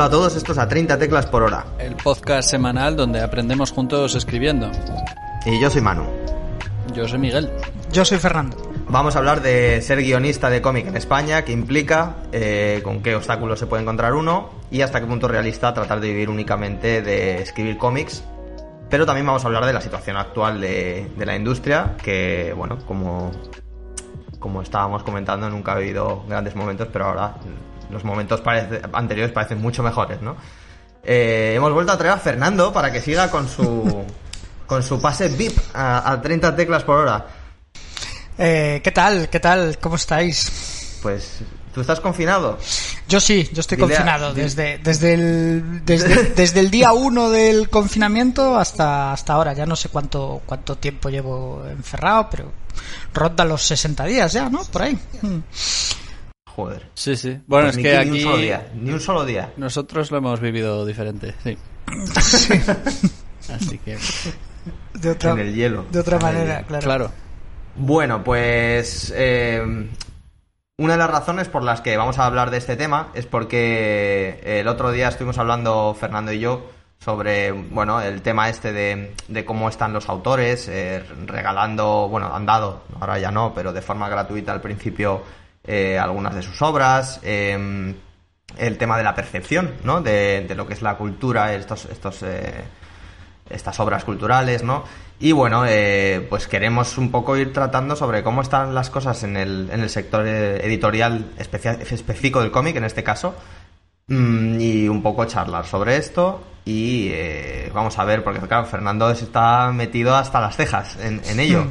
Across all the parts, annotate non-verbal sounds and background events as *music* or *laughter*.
Hola a todos, esto es a 30 teclas por hora. El podcast semanal donde aprendemos juntos escribiendo. Y yo soy Manu. Yo soy Miguel. Yo soy Fernando. Vamos a hablar de ser guionista de cómic en España, qué implica, eh, con qué obstáculos se puede encontrar uno y hasta qué punto es realista tratar de vivir únicamente de escribir cómics. Pero también vamos a hablar de la situación actual de, de la industria, que, bueno, como, como estábamos comentando, nunca ha habido grandes momentos, pero ahora los momentos parece- anteriores parecen mucho mejores, ¿no? Eh, hemos vuelto a traer a Fernando para que siga con su, *laughs* con su pase VIP a, a 30 teclas por hora. Eh, ¿Qué tal? ¿Qué tal? ¿Cómo estáis? Pues, ¿tú estás confinado? Yo sí, yo estoy Dile confinado desde, desde, el, desde, *laughs* desde el día uno del confinamiento hasta, hasta ahora. Ya no sé cuánto, cuánto tiempo llevo encerrado, pero ronda los 60 días ya, ¿no? Por ahí. Joder. Sí, sí. Bueno, Pues es ni que Ni un aquí solo día. Ni un solo día. nosotros lo hemos vivido diferente, sí. *laughs* Así que, De otra, En el hielo. de otra manera, claro. claro. Bueno, pues eh, una de las razones por las que vamos a hablar de este tema es porque el otro día estuvimos hablando Fernando y yo sobre bueno el tema este de, de cómo están los autores eh, regalando bueno han dado ahora ya no pero de forma gratuita al principio eh, algunas de sus obras eh, el tema de la percepción no de, de lo que es la cultura estos estos eh, estas obras culturales, ¿no? Y bueno, eh, pues queremos un poco ir tratando sobre cómo están las cosas en el, en el sector eh, editorial específico del cómic, en este caso, Mm, y un poco charlar sobre esto. Y eh, vamos a ver, porque claro, Fernando está metido hasta las cejas en, en ello.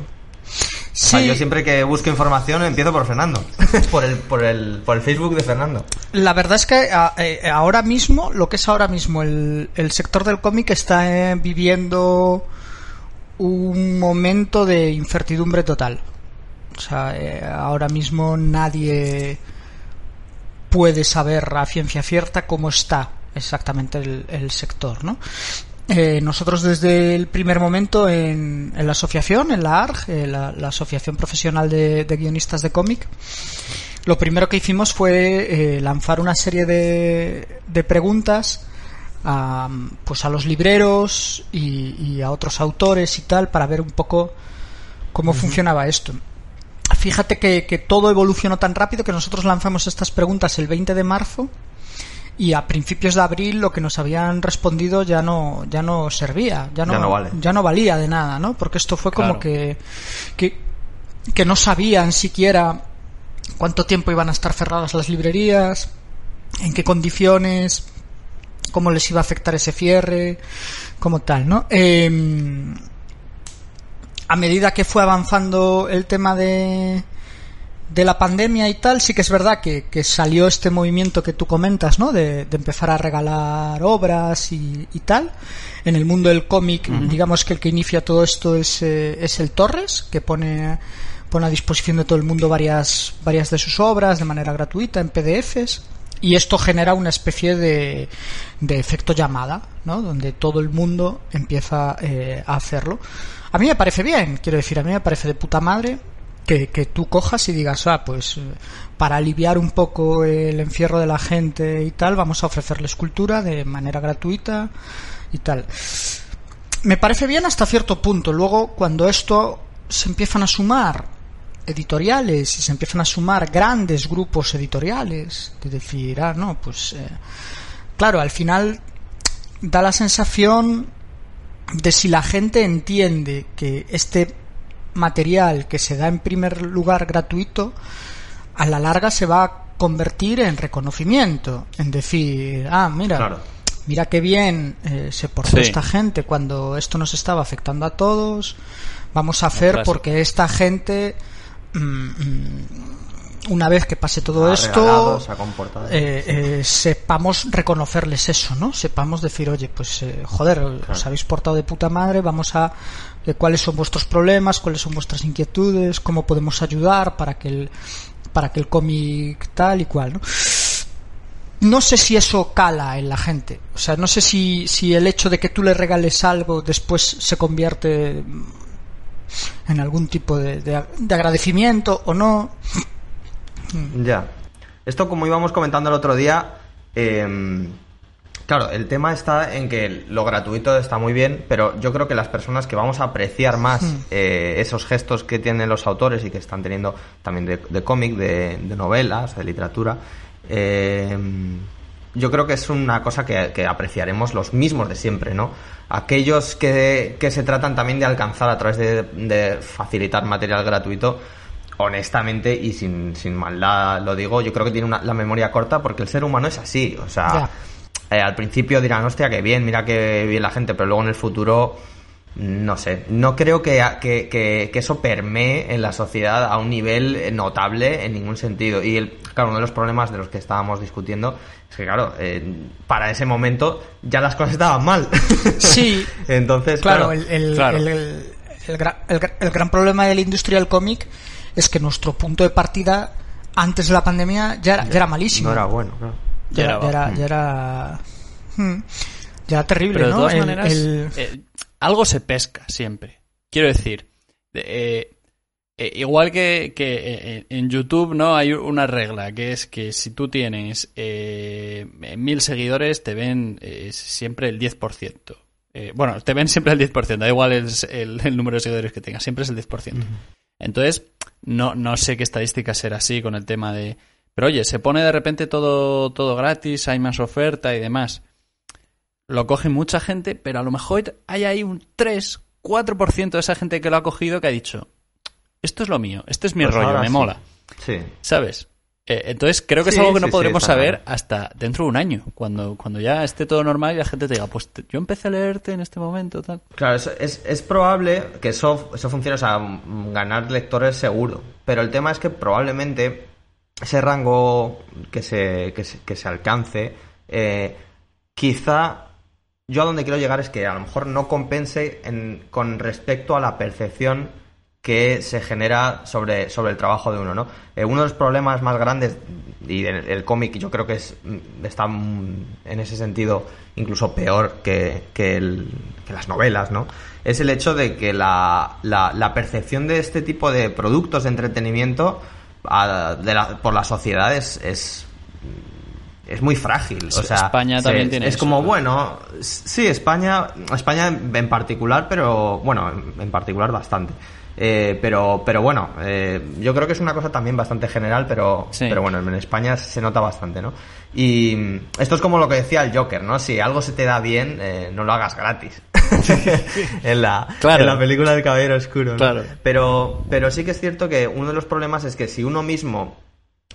O sea, Sí, yo siempre que busco información empiezo por Fernando, *laughs* por el, por el, por el Facebook de Fernando. La verdad es que eh, ahora mismo, lo que es ahora mismo el, el sector del cómic está eh, viviendo un momento de incertidumbre total. O sea, eh, ahora mismo nadie puede saber a ciencia cierta cómo está exactamente el, el sector, ¿no? Eh, nosotros desde el primer momento en, en la asociación, en la ARG, eh, la, la Asociación Profesional de, de Guionistas de Cómic, lo primero que hicimos fue eh, lanzar una serie de, de preguntas a, pues a los libreros y, y a otros autores y tal para ver un poco cómo funcionaba esto. Fíjate que, que todo evolucionó tan rápido que nosotros lanzamos estas preguntas el 20 de marzo y a principios de abril lo que nos habían respondido ya no ya no servía, ya no, Ya no vale. ya no valía de nada, ¿no? Porque esto fue como Claro. que, que que no sabían siquiera cuánto tiempo iban a estar cerradas las librerías, en qué condiciones, cómo les iba a afectar ese cierre, como tal, ¿no? Eh, a medida que fue avanzando el tema de, de la pandemia y tal, sí que es verdad que, que salió este movimiento que tú comentas, ¿no? De, de empezar a regalar obras y, y tal. En el mundo del cómic, digamos que el que inicia todo esto es, eh, es el Torres, que pone, pone a disposición de todo el mundo varias, varias de sus obras de manera gratuita en PDFs. Y esto genera una especie de, de efecto llamada, ¿no? Donde todo el mundo empieza eh, a hacerlo. A mí me parece bien, quiero decir, a mí me parece de puta madre que, tú cojas y digas, ah, pues eh, para aliviar un poco el encierro de la gente y tal, vamos a ofrecerles cultura de manera gratuita y tal. Me parece bien hasta cierto punto. Luego, cuando esto se empiezan a sumar editoriales y se empiezan a sumar grandes grupos editoriales, de decir, ah, no, pues eh, claro, al final da la sensación de si la gente entiende que este material que se da en primer lugar gratuito, a la larga se va a convertir en reconocimiento, en decir, ah, mira, Claro. mira qué bien eh, se portó Sí. esta gente cuando esto nos estaba afectando a todos, vamos a hacer porque esta gente, mm, mm, una vez que pase todo Ha esto, se eh, eh, sepamos reconocerles eso, ¿no? Sepamos decir, oye, pues eh, joder, os habéis portado de puta madre, vamos a eh, cuáles son vuestros problemas, cuáles son vuestras inquietudes, cómo podemos ayudar para que el para que el cómic tal y cual, ¿no? No sé si eso cala en la gente. O sea, no sé si, si el hecho de que tú le regales algo después se convierte en algún tipo de, de- de agradecimiento o no. Ya. Esto, como íbamos comentando el otro día, eh, Claro, el tema está en que lo gratuito está muy bien, pero yo creo que las personas que vamos a apreciar más Hmm. eh, esos gestos que tienen los autores y que están teniendo también de, de cómic, de, de novelas, de literatura, eh, yo creo que es una cosa que, que apreciaremos los mismos de siempre, ¿no? Aquellos que, que se tratan también de alcanzar a través de, de facilitar material gratuito, honestamente y sin, sin maldad lo digo, yo creo que tiene una- la memoria corta porque el ser humano es así, o sea, eh, al principio dirán, hostia, que bien, mira que bien la gente, pero luego en el futuro, no sé, no creo que, que, que- que eso permee en la sociedad a un nivel notable en ningún sentido. Y el, claro, uno de los problemas de los que estábamos discutiendo es que, claro, eh, para ese momento ya las cosas estaban mal. *laughs* Sí. *laughs* Entonces, Claro, claro, el, el- claro. el- el- el gra- el gra- el gran problema de la industria del cómic es que nuestro punto de partida antes de la pandemia ya era, ya era malísimo. no era bueno, claro. Ya, Ya era, ya era, ya era, hmm, ya terrible, Pero de ¿no? todas El- maneras, el- eh, algo se pesca siempre. Quiero decir, eh, eh, igual que, que en YouTube, ¿no? Hay una regla que es que si tú tienes eh, mil seguidores, te ven siempre el 10%. Eh, bueno, te ven siempre el 10%, da igual el, el- número de seguidores que tengas, siempre es el 10%. Entonces, no, no sé qué estadística será así con el tema de... Pero oye, se pone de repente todo, todo gratis, hay más oferta y demás lo coge mucha gente, pero a lo mejor hay ahí un 3, 4% de esa gente que lo ha cogido que ha dicho, esto es lo mío, este es mi Pues rollo, me sí. mola, Sí. ¿sabes? Eh, entonces creo que Sí, es algo que no sí, podremos saber hasta dentro de un año, cuando, cuando ya esté todo normal y la gente te diga, pues te- yo empecé a leerte en este momento, tal. Claro, es, es, es probable que eso, eso funcione, o sea, ganar lectores seguro. Pero el tema es que probablemente ese rango que se, que se, alcance, eh, quizá yo a donde quiero llegar es que a lo mejor no compense en- con respecto a la percepción que se genera sobre, sobre el trabajo de uno, ¿no? Eh, uno de los problemas más grandes, y el, el cómic yo creo que es, mm, está mm, en ese sentido incluso peor que, que, el- que las novelas, ¿no? Es el hecho de que la, la, la percepción de este tipo de productos de entretenimiento a- de la- por la sociedad es, es es muy frágil. O sea, España se- también tiene Es eso, como, ¿no? bueno, sí, España, España en particular, pero bueno, en- particular bastante. Eh, pero, pero bueno, eh, yo creo que es una cosa también bastante general, pero, Sí. pero bueno, en España se nota bastante, ¿no? Y esto es como lo que decía el Joker, ¿no? Si algo se te da bien, eh, no lo hagas gratis. *laughs* en, la, Claro. en la película del Caballero Oscuro. ¿no? Claro. Pero, pero sí que es cierto que uno de los problemas es que si uno mismo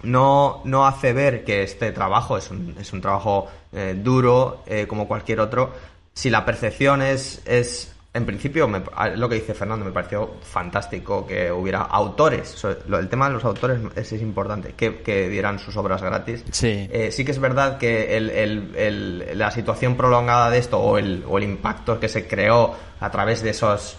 no, no hace ver que este trabajo es un, es un trabajo eh, duro eh, como cualquier otro, si la percepción es, es en principio, me- lo que dice Fernando, me pareció fantástico que hubiera autores, el tema de los autores es, es importante, que, que dieran sus obras gratis. Sí. Eh, sí que es verdad que el- el- el- la situación prolongada de esto o el, o el impacto que se creó a través de esos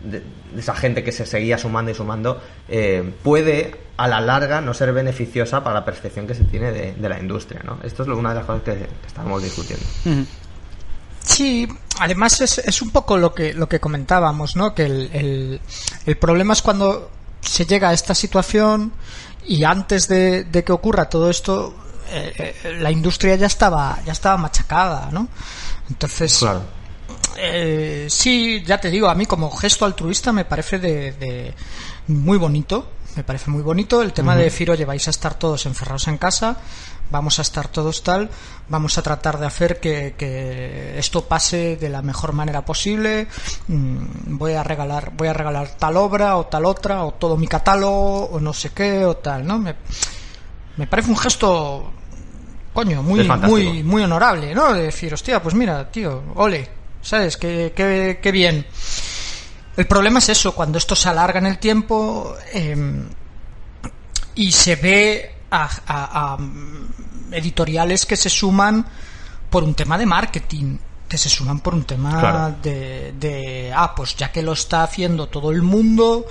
de, de esa gente que se seguía sumando y sumando eh, puede a la larga no ser beneficiosa para la percepción que se tiene de, de la industria ¿no? esto es lo- una de las cosas que, que estábamos discutiendo Ujú. Sí, además es, es un poco lo que, lo que comentábamos, ¿no? Que el, el, el problema es cuando se llega a esta situación y antes de, de que ocurra todo esto, eh, eh, la industria ya estaba, ya estaba machacada, ¿no? Entonces, claro eh, sí, ya te digo, a mí como gesto altruista me parece de, de muy bonito. Me parece muy bonito el tema de decir, oye, vais a estar todos encerrados en casa, vamos a estar todos tal, vamos a tratar de hacer que, que esto pase de la mejor manera posible. mm, Voy a regalar, voy a regalar tal obra o tal otra o todo mi catálogo o no sé qué o tal, ¿no? Me, me parece un gesto coño, muy, muy, muy honorable, ¿no? De decir, hostia, pues mira, tío, ole, ¿sabes? Qué, qué, qué bien. El problema es eso, cuando esto se alarga en el tiempo eh, y se ve a, a- a, editoriales que se suman por un tema de marketing, que se suman por un tema Claro. de, de, ah, pues ya que lo está haciendo todo el mundo,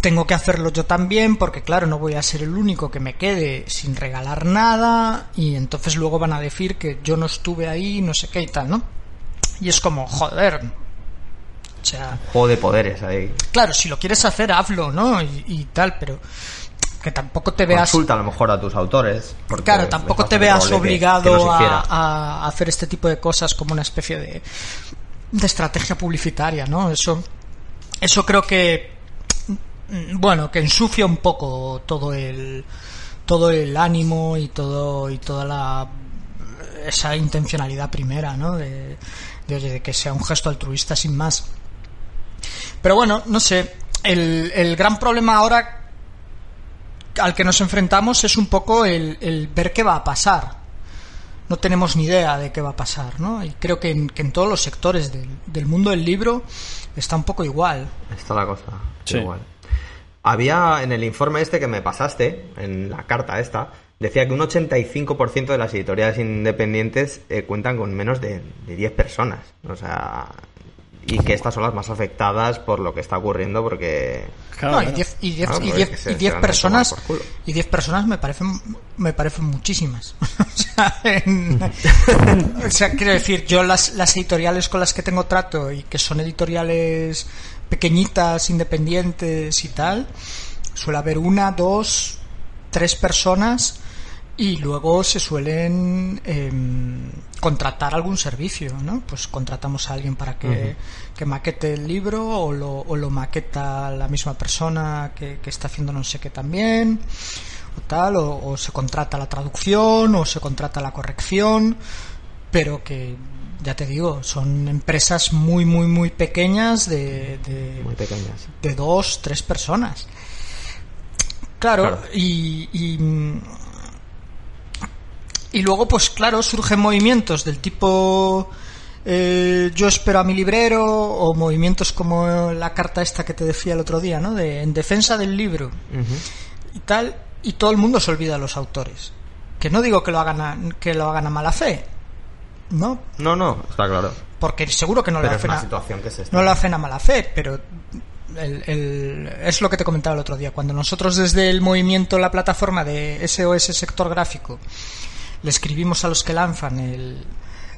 tengo que hacerlo yo también porque claro no voy a ser el único que me quede sin regalar nada y entonces luego van a decir que yo no estuve ahí no sé qué y tal no y es como joder o sea juego de poderes ahí. Claro si lo quieres hacer hazlo no y, y tal pero que tampoco te veas Consulta a lo mejor a tus autores. porque Claro, tampoco te veas que- obligado que a, hacer este tipo de cosas como una especie de, de estrategia publicitaria, ¿no? Eso, eso creo que, mm, bueno, que ensucia un poco todo el, todo el ánimo y todo y toda la esa intencionalidad primera, ¿no? De, de, oye, de que sea un gesto altruista sin más. Pero bueno, no sé. El, el gran problema ahora al que nos enfrentamos es un poco el, el ver qué va a pasar. No tenemos ni idea de qué va a pasar, ¿no? Y creo que en, que en todos los sectores del, del mundo del libro está un poco igual. Está la cosa Sí. igual. Había en el informe este que me pasaste, en la carta esta, decía que un 85% de las editoriales independientes eh, cuentan con menos de, de 10 personas. O sea, y que estas son las más afectadas por lo que está ocurriendo porque... Claro, No, y claro. 10 y diez- Claro, y diez- se- y diez personas y 10 personas me parecen me parecen muchísimas. *laughs* o, sea, en- *laughs* o sea, quiero decir, yo las, las editoriales con las que tengo trato y que son editoriales pequeñitas, independientes y tal, suele haber una, dos, tres personas y luego se suelen em, contratar algún servicio, ¿no? Pues contratamos a alguien para que, que maquete el libro o lo, o lo maqueta la misma persona que, que está haciendo no sé qué también o tal, o, o se contrata la traducción o se contrata la corrección, pero que ya te digo, son empresas muy, muy, muy pequeñas de, de, Muy pequeñas. de dos, tres personas. Claro, Claro. Y, y, y luego, pues claro, surgen movimientos del tipo eh, yo espero a mi librero o movimientos como la carta esta que te decía el otro día, ¿no? De en defensa del libro y tal, y todo el mundo se olvida de los autores. Que no digo que lo hagan a, que lo hagan a mala fe, ¿no? No, no, está claro. Porque seguro que no lo Pero hacen a, que se no lo hacen a mala fe, pero el- el- es lo que te comentaba el otro día. Cuando nosotros desde el movimiento, la plataforma de SOS Sector Gráfico, le escribimos a los que lanzan el,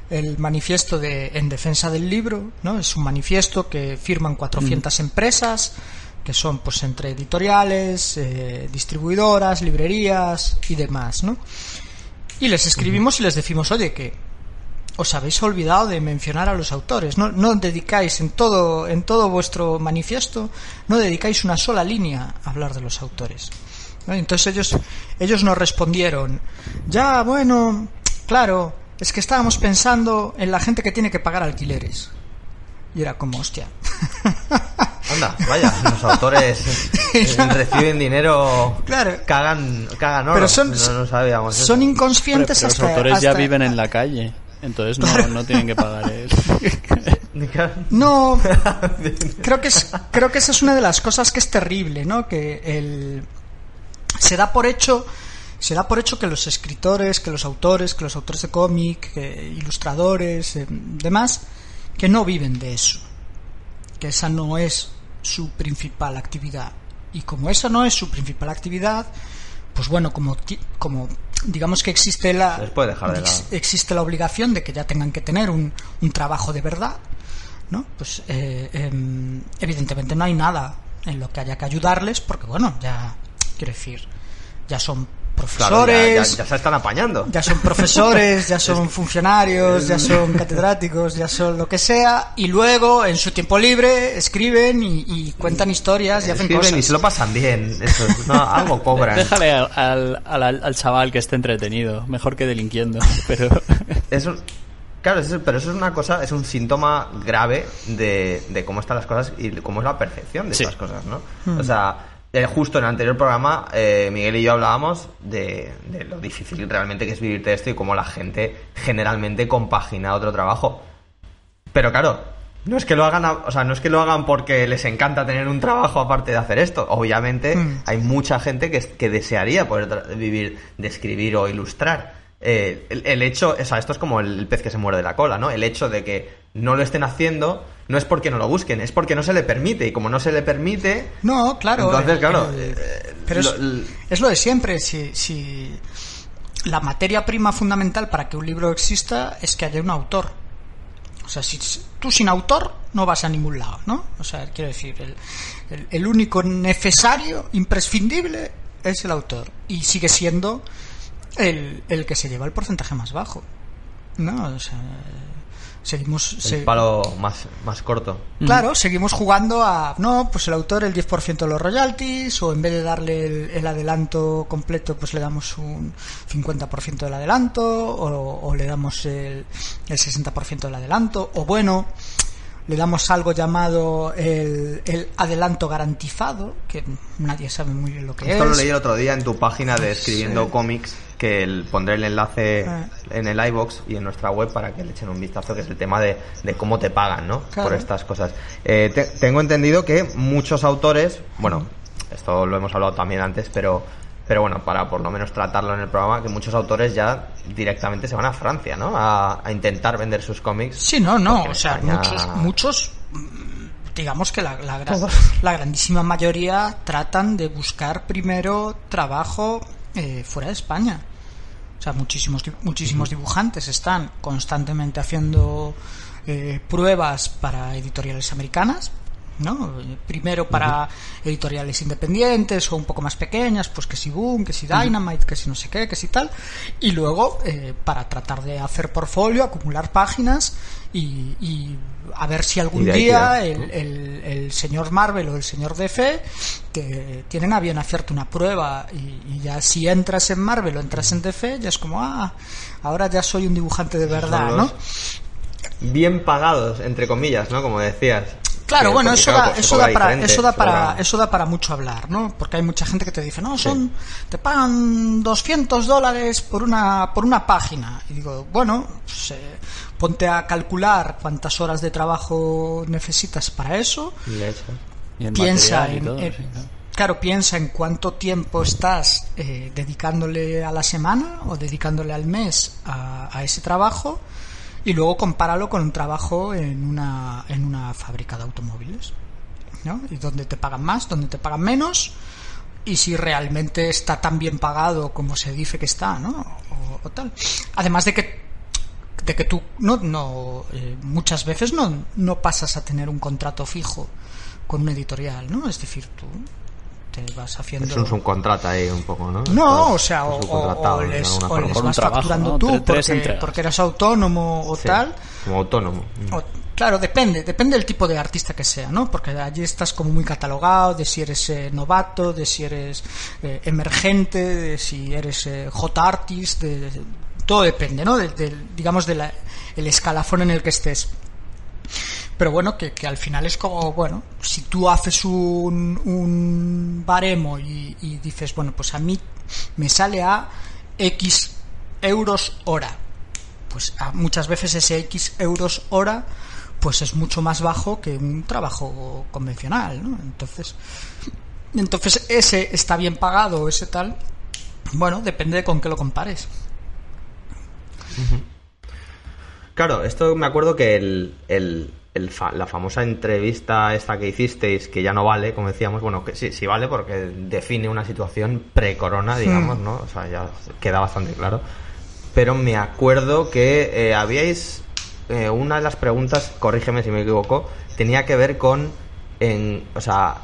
el manifiesto de en defensa del libro, ¿no? Es un manifiesto que firman 400 empresas, que son pues entre editoriales, eh, distribuidoras, librerías y demás, ¿no? Y les escribimos y les decimos, oye, que os habéis olvidado de mencionar a los autores. No, no dedicáis en todo, en todo vuestro manifiesto, no dedicáis una sola línea a hablar de los autores. ¿No? Entonces ellos, ellos nos respondieron, ya, bueno, claro, es que estábamos pensando en la gente que tiene que pagar alquileres. Y era como, hostia. *laughs* Anda, vaya, los autores *laughs* eh, reciben dinero, Claro. cagan, cagan oro. Pero son, no, no sabíamos eso. son inconscientes pero los hasta, autores ya viven en la calle, entonces no, no tienen que pagar *laughs* el... No, creo que es, creo que esa es una de las cosas que es terrible, ¿no? Que el se da por hecho se da por hecho que los escritores, que los autores, que los autores de cómic, ilustradores, eh, demás, que no viven de eso, que esa no es su principal actividad y como esa no es su principal actividad, pues bueno, como como digamos que existe la de ex- existe la obligación de que ya tengan que tener un, un trabajo de verdad, ¿no? Pues eh, em, evidentemente no hay nada en lo que haya que ayudarles, porque bueno, ya quiero decir, ya son Claro, ya, ya- profesores, ya se están apañando. ya son profesores, ya *laughs* son funcionarios, ya son *laughs* catedráticos, ya son lo que sea, y luego en su tiempo libre escriben y, y cuentan historias y hacen Escriben cosas. y se lo pasan bien. Eso, no, algo *laughs* cobran. Déjale al, al, al- al chaval que esté entretenido, mejor que delinquiendo, pero... Es un- claro, eso- pero eso es una cosa, es un síntoma grave de, de cómo están las cosas y de cómo es la percepción de Sí. estas cosas, ¿no? O sea, eh, justo en el anterior programa, eh, Miguel y yo hablábamos de, de lo difícil realmente que es vivir de esto y cómo la gente generalmente compagina otro trabajo. Pero claro, no es que lo hagan, a- o sea, no es que lo hagan porque les encanta tener un trabajo aparte de hacer esto. Obviamente Mm. hay mucha gente que, que desearía poder vivir de escribir o ilustrar. Eh, el, el hecho, o sea, esto es como el, pez que se muerde la cola, ¿no? El hecho de que no lo estén haciendo no es porque no lo busquen, es porque no se le permite. Y como no se le permite, No, claro. entonces, el- claro, el- eh, pero lo- es, es lo de siempre. Si, si la materia prima fundamental para que un libro exista es que haya un autor. O sea, si tú sin autor no vas a ningún lado, ¿no? O sea, quiero decir, el, el- el único necesario, imprescindible, es el autor. Y sigue siendo el, el que se lleva el porcentaje más bajo. ¿No? O sea, seguimos... El se- palo más, más corto. Claro, seguimos jugando a, no, pues el autor el 10% de los royalties, o en vez de darle el, el adelanto completo, pues le damos un 50% del adelanto, o, o le damos el, el 60% del adelanto, o bueno, le damos algo llamado el, el adelanto garantizado, que nadie sabe muy bien lo que Esto es. lo leí el otro día en tu página de Escribiendo Cómics, que el- pondré el enlace Ah. en el iBox y en nuestra web para que le echen un vistazo, que es el tema de, de cómo te pagan, ¿no? Claro. Por estas cosas. Eh, te- tengo entendido que muchos autores, bueno, esto lo hemos hablado también antes, pero pero bueno, para por lo menos tratarlo en el programa, que muchos autores ya directamente se van a Francia, ¿no? A, a intentar vender sus cómics. Sí, no, no, o sea, España- muchos, muchos, mm, digamos que la, la, gran- la grandísima mayoría tratan de buscar primero trabajo eh, fuera de España. O sea, muchísimos, muchísimos dibujantes están constantemente haciendo eh, pruebas para editoriales americanas, ¿no? Primero para editoriales independientes o un poco más pequeñas, pues que si Boom, que si Dynamite, que si no sé qué, que si tal, y luego eh, para tratar de hacer portfolio, acumular páginas y, y a ver si algún día el, el, el señor Marvel o el señor DC que tienen a bien hacerte una prueba y, y ya si entras en Marvel o entras en DC ya es como ah ahora ya soy un dibujante de verdad ¿no? Bien pagados, entre comillas, ¿no? Como decías. Claro, bueno, eso da, eso da para, eso da para, cobra- eso da para mucho hablar, ¿no? Porque hay mucha gente que te dice, no, son, te pagan 200 dólares por una, por una página. Y digo, bueno, pues, eh, ponte a calcular cuántas horas de trabajo necesitas para eso. Y piensa y en, todo, en- sí, claro. claro, piensa en cuánto tiempo estás eh, dedicándole a la semana o dedicándole al mes a, a ese trabajo y luego compáralo con un trabajo en una, en una fábrica de automóviles, ¿no? Y donde te pagan más, donde te pagan menos y si realmente está tan bien pagado como se dice que está, ¿no? O, tal. Además de que de que tú no, no eh, muchas veces no, no pasas a tener un contrato fijo con una editorial, ¿no? Es decir, tú te vas haciendo... Es un subcontrata ahí un poco, ¿no? No, o sea, o, o- de les, o vas trabajo, facturando ¿no? tú Tre- tres porque, porque eres autónomo o Sí, tal. Como autónomo. O- claro, depende, depende del tipo de artista que sea, ¿no? Porque allí estás como muy catalogado de si eres eh, novato, de si eres eh, emergente, de si eres eh, hot artist, de, de- todo depende, ¿no? Del, del- digamos, del el escalafón en el que estés. Pero bueno, que, que al final es como, bueno, si tú haces un, un baremo y, y dices, bueno, pues a mí me sale a X euros hora, pues muchas veces ese X euros hora pues es mucho más bajo que un trabajo convencional, ¿no? Entonces, entonces ese está bien pagado, ese tal, bueno, depende de con qué lo compares. Claro, esto me acuerdo que el- el fa- la famosa entrevista esta que hicisteis, que ya no vale, como decíamos, bueno, que sí, sí vale porque define una situación pre-corona, digamos, ¿no? O sea, ya queda bastante claro. Pero me acuerdo que eh, habíais, eh, una de las preguntas, corrígeme si me equivoco, tenía que ver con, en, o sea,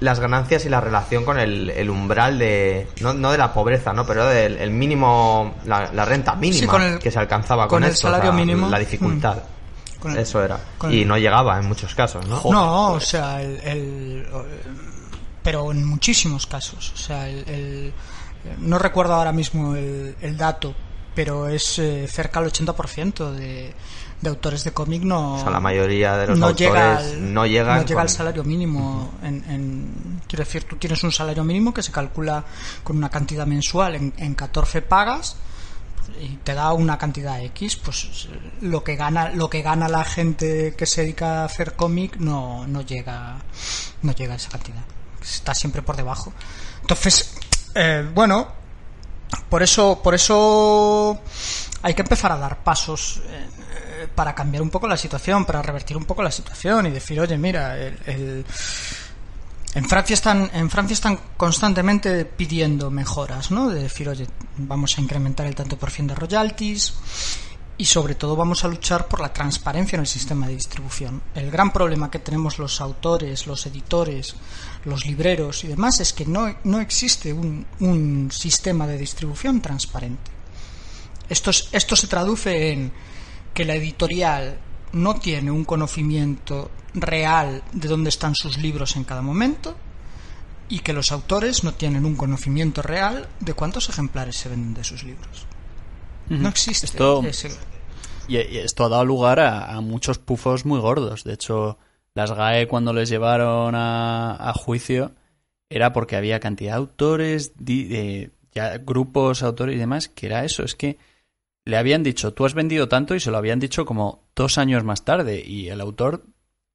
las ganancias y la relación con el, el umbral de, no, no de la pobreza, ¿no? Pero del el mínimo, la, la renta mínima Sí, el- que se alcanzaba con, con el esto, o salario sea, mínimo. La dificultad. Con el- Eso era. con y el- no llegaba en muchos casos, ¿no? No, o sea, el, el- pero en muchísimos casos. O sea, el, el- no recuerdo ahora mismo el, el dato, pero es eh, cerca al 80% de, de autores de cómic no. O sea, la mayoría de los no autores llega al, no llegan llega con- al salario mínimo. en, en- quiero decir, tú tienes un salario mínimo que se calcula con una cantidad mensual en, en 14 pagas y te da una cantidad X, pues lo que gana lo que gana la gente que se dedica a hacer cómic no, no llega no llega a esa cantidad. Está siempre por debajo. Entonces, eh, bueno, por eso por eso hay que empezar a dar pasos eh, para cambiar un poco la situación, para revertir un poco la situación y decir, oye, mira, el, el- en Francia están en Francia están constantemente pidiendo mejoras, ¿no? De decir, oye, vamos a incrementar el tanto por ciento de royalties y sobre todo vamos a luchar por la transparencia en el sistema de distribución. El gran problema que tenemos los autores, los editores, los libreros y demás es que no, no existe un, un, sistema de distribución transparente. Esto, esto se traduce en que la editorial no tiene un conocimiento real de dónde están sus libros en cada momento y que los autores no tienen un conocimiento real de cuántos ejemplares se venden de sus libros. No existe. Esto, ese... y, esto ha dado lugar a, a, muchos pufos muy gordos. De hecho, las GAE cuando les llevaron a, a juicio era porque había cantidad de autores, ya grupos, autores y demás, que era eso. Es que le habían dicho, tú has vendido tanto y se lo habían dicho como dos años más tarde. Y el autor,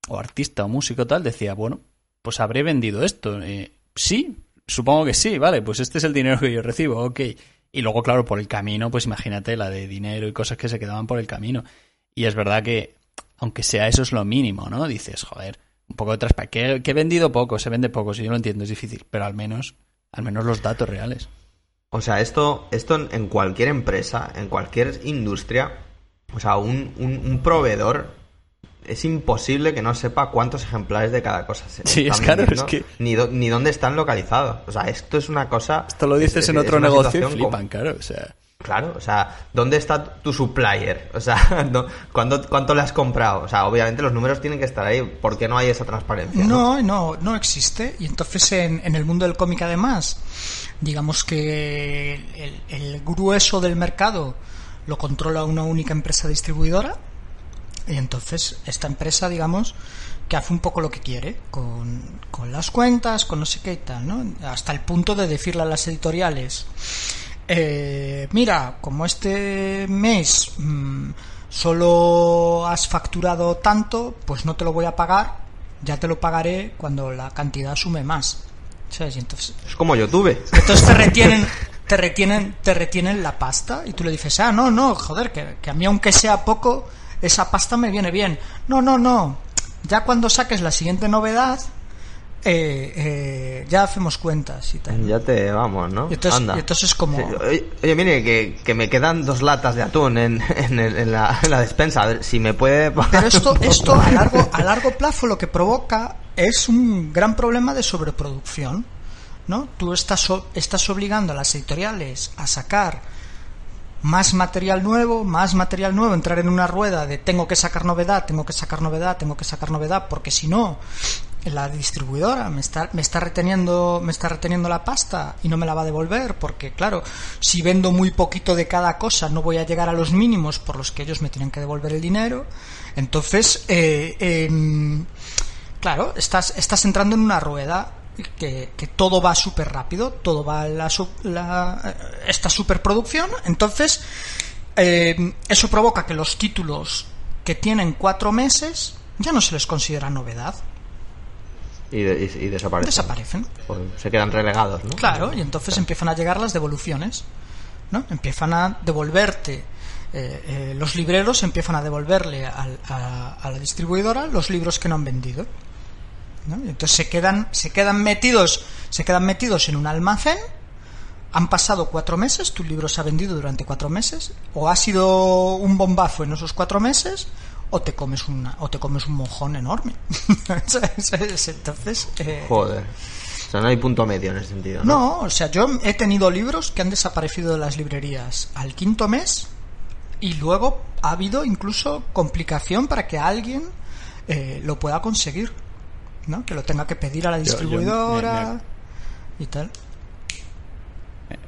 o artista, o músico tal, decía, bueno, pues habré vendido esto. Eh, sí, supongo que sí, vale, pues este es el dinero que yo recibo, ok. Y luego, claro, por el camino, pues imagínate la de dinero y cosas que se quedaban por el camino. Y es verdad que, aunque sea eso, es lo mínimo, ¿no? Dices, joder, un poco de transparencia. Que, que, he vendido poco, se vende poco, si yo lo entiendo, es difícil, pero al menos, al menos los datos reales. O sea, esto, esto en cualquier empresa, en cualquier industria, o sea, un, un, un proveedor es imposible que no sepa cuántos ejemplares de cada cosa se Sí, es claro, es que... Ni, do, ni dónde están localizados. O sea, esto es una cosa... Esto lo dices es, en otro negocio y flipan, como... claro, o sea... Claro, o sea, ¿dónde está tu supplier? O sea, *laughs* no, ¿cuánto, ¿cuánto le has comprado? O sea, obviamente los números tienen que estar ahí. ¿Por qué no hay esa transparencia? No, no, no, no existe. Y entonces en, en, el mundo del cómic además, digamos que el, grueso del mercado lo controla una única empresa distribuidora. Y entonces esta empresa, digamos, que hace un poco lo que quiere con, con las cuentas, con no sé qué y tal, ¿no? Hasta el punto de decirle a las editoriales eh, mira, como este mes mmm, solo has facturado tanto, pues no te lo voy a pagar, ya te lo pagaré cuando la cantidad sume más. ¿Sabes? Y entonces, es como YouTube. Entonces te retienen, te retienen, te retienen la pasta y tú le dices, ah, no, no, joder, que, que a mí aunque sea poco, esa pasta me viene bien. No, no, no. Ya cuando saques la siguiente novedad, eh, eh, ya hacemos cuentas y tal. Ya te vamos, ¿no? Y entonces, Anda. y entonces como... Sí, oye, oye, mire, que, que, me quedan dos latas de atún en, en, el, en, la, en la, despensa. A ver si me puede... *laughs* Pero esto, *laughs* esto a, largo, a largo plazo lo que provoca es un gran problema de sobreproducción. ¿no? Tú estás, estás obligando a las editoriales a sacar más material nuevo, más material nuevo, entrar en una rueda de tengo que sacar novedad, tengo que sacar novedad, tengo que sacar novedad, porque si no, la distribuidora me está, me está reteniendo, me está reteniendo la pasta y no me la va a devolver, porque claro, si vendo muy poquito de cada cosa, no voy a llegar a los mínimos por los que ellos me tienen que devolver el dinero. Entonces, eh, eh, claro, estás, estás entrando en una rueda que, todo va súper rápido, todo va la, la, esta superproducción, entonces eh, eso provoca que los títulos que tienen cuatro meses ya no se les considera novedad. Y, de, y, y desaparecen. Desaparecen. Pues se quedan relegados, ¿no? Claro, y entonces claro. empiezan a llegar las devoluciones, ¿no? Empiezan a devolverte. Eh, eh, los libreros empiezan a devolverle a, a, a la distribuidora los libros que no han vendido. ¿no? Entonces se quedan, se quedan metidos, se quedan metidos en un almacén. Han pasado cuatro meses, tu libro se ha vendido durante cuatro meses, o ha sido un bombazo en esos cuatro meses, o te comes una, o te comes un mojón enorme. *laughs* Entonces, eh... joder. O sea, no hay punto medio en ese sentido. ¿no? no, o sea, yo he tenido libros que han desaparecido de las librerías al quinto mes y luego ha habido incluso complicación para que alguien eh, lo pueda conseguir. ¿no? Que lo tenga que pedir a la distribuidora yo, yo me, me, y tal.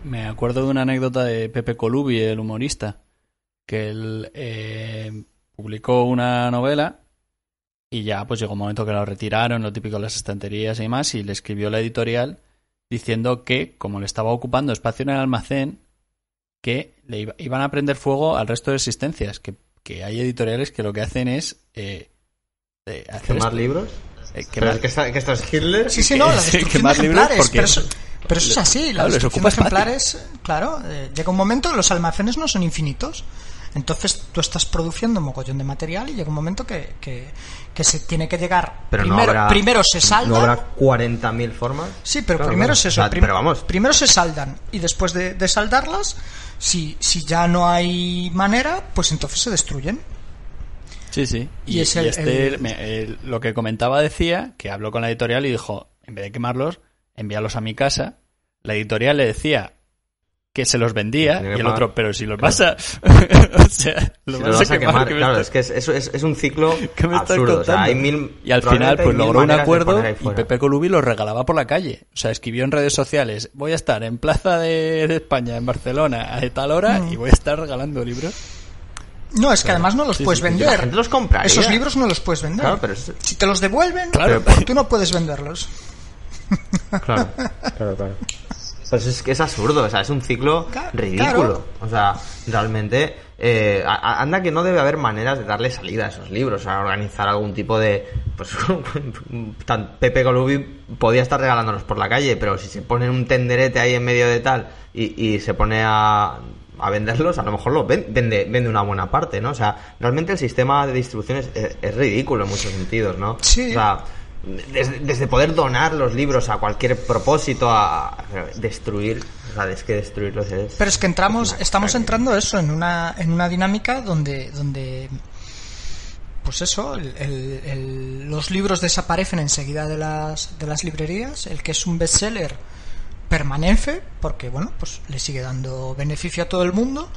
Me acuerdo de una anécdota de Pepe Colubi, el humorista, que él eh, publicó una novela y ya pues llegó un momento que lo retiraron, lo típico de las estanterías y demás, y le escribió la editorial diciendo que, como le estaba ocupando espacio en el almacén, que le iba, iban a prender fuego al resto de existencias, que, que hay editoriales que lo que hacen es... Eh, eh, hacer ¿Quemar libros? Eh, que más, que, está, que esto es Hitler. Sí, sí, no, la sí, que más libros porque pero eso, pero eso es así. La claro, destrucción de ejemplares, claro, eh, llega un momento los almacenes no son infinitos. Entonces tú estás produciendo un mogollón de material y llega un momento que, que, que se tiene que llegar. Pero no primero, habrá- primero se saldan. ¿No habrá 40.000 formas? Sí, pero Claro, primero es eso. Prim- pero vamos, Primero se saldan y después de, de saldarlas, si, si ya no hay manera, pues entonces se destruyen. Sí, sí. Y Y, es el- y este, el- me- el- lo que comentaba decía que habló con la editorial y dijo, en vez de quemarlos, envíalos a mi casa. La editorial le decía que se los vendía y el otro, pero si los vas a... *laughs* o sea, Si los lo vas, vas a quemar. ¿qué me claro, es que es, eso es, es un ciclo *laughs* ¿Qué me estás absurdo. O sea, contando? hay mil, y al final pues logró un acuerdo y. Pepe Colubi los regalaba por la calle. O sea, escribió en redes sociales, voy a estar en Plaza de, de España, en Barcelona, a tal hora Mm. y voy a estar regalando libros. No, es que además no los Sí, puedes sí, vender. la gente los compraría. Esos libros no los puedes vender. Claro, pero es- Si te los devuelven, Claro. tú no puedes venderlos. Claro, *laughs* claro, claro. Pues es que es absurdo, o sea, es un ciclo ridículo. O sea, realmente, eh, anda que no debe haber maneras de darle salida a esos libros, a organizar algún tipo de. Pues, *laughs* tan Pepe Colubi podía estar regalándolos por la calle, pero si se pone un tenderete ahí en medio de tal y, y se pone a, a venderlos, a lo mejor lo ven- vende, vende una buena parte, ¿no? O sea, realmente el sistema de distribución es, es- es ridículo en muchos sentidos, ¿no? Sí. O sea, desde, desde poder donar los libros a cualquier propósito a, destruir, o sea, es que destruirlos es... Pero es que entramos, es estamos entrando eso en una, en una dinámica donde, donde pues eso, el- el- el- los libros desaparecen enseguida de las, de las librerías, el que es un bestseller permanece, porque bueno, pues le sigue dando beneficio a todo el mundo,